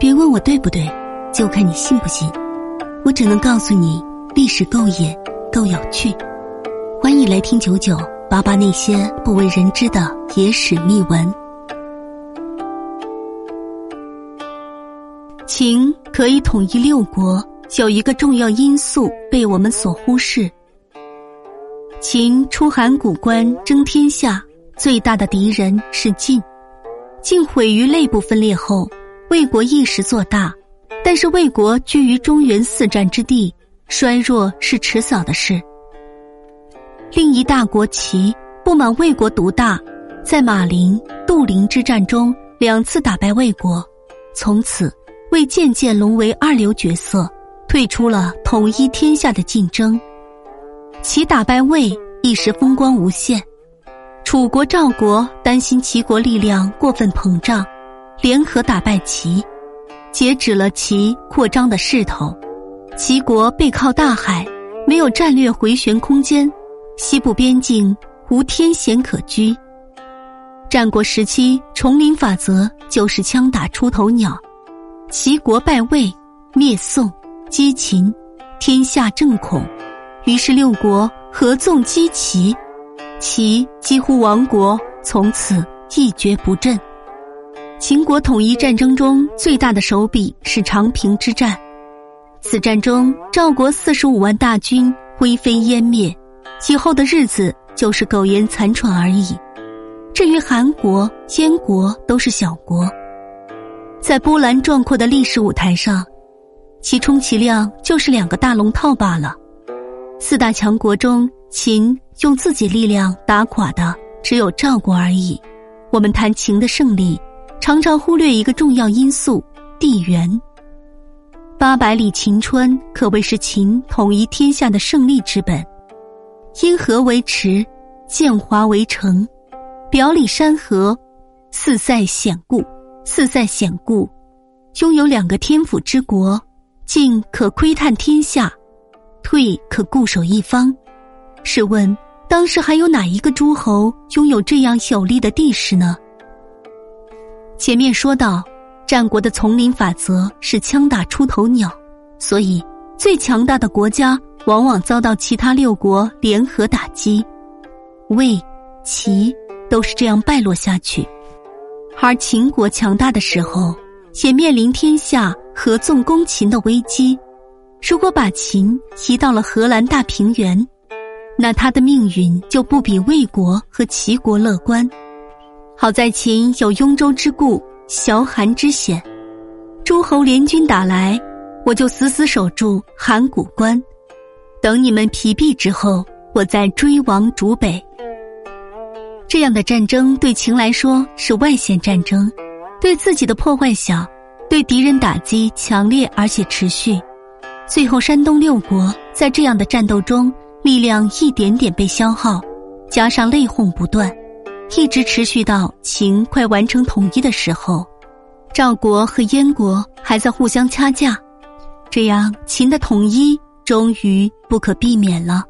别问我对不对，就看你信不信。我只能告诉你，历史够野，够有趣。欢迎来听九九八八那些不为人知的野史秘闻。秦可以统一六国，有一个重要因素被我们所忽视。秦出函谷关争天下，最大的敌人是晋。晋毁于内部分裂后。魏国一时做大，但是魏国居于中原四战之地，衰弱是迟早的事。另一大国齐不满魏国独大，在马陵、杜陵之战中两次打败魏国，从此魏渐渐沦为二流角色，退出了统一天下的竞争。齐打败魏一时风光无限，楚国、赵国担心齐国力量过分膨胀。联合打败齐，截止了齐扩张的势头。齐国背靠大海，没有战略回旋空间，西部边境无天险可居。战国时期，丛林法则就是枪打出头鸟。齐国败魏，灭宋，击秦，天下正恐，于是六国合纵击齐，齐几乎亡国，从此一蹶不振。秦国统一战争中最大的手笔是长平之战，此战中赵国四十五万大军灰飞烟灭，其后的日子就是苟延残喘而已。至于韩国、燕国都是小国，在波澜壮阔的历史舞台上，其充其量就是两个大龙套罢了。四大强国中，秦用自己力量打垮的只有赵国而已。我们谈秦的胜利。常常忽略一个重要因素——地缘。八百里秦川可谓是秦统一天下的胜利之本。因河为池，建华为城，表里山河，四塞险固。四塞险固，拥有两个天府之国，进可窥探天下，退可固守一方。试问，当时还有哪一个诸侯拥有这样有利的地势呢？前面说到，战国的丛林法则是枪打出头鸟，所以最强大的国家往往遭到其他六国联合打击，魏、齐都是这样败落下去。而秦国强大的时候，也面临天下合纵攻秦的危机。如果把秦移到了荷兰大平原，那他的命运就不比魏国和齐国乐观。好在秦有雍州之固、崤函之险，诸侯联军打来，我就死死守住函谷关，等你们疲弊之后，我再追王逐北。这样的战争对秦来说是外线战争，对自己的破坏小，对敌人打击强烈而且持续。最后，山东六国在这样的战斗中力量一点点被消耗，加上内讧不断。一直持续到秦快完成统一的时候，赵国和燕国还在互相掐架，这样秦的统一终于不可避免了。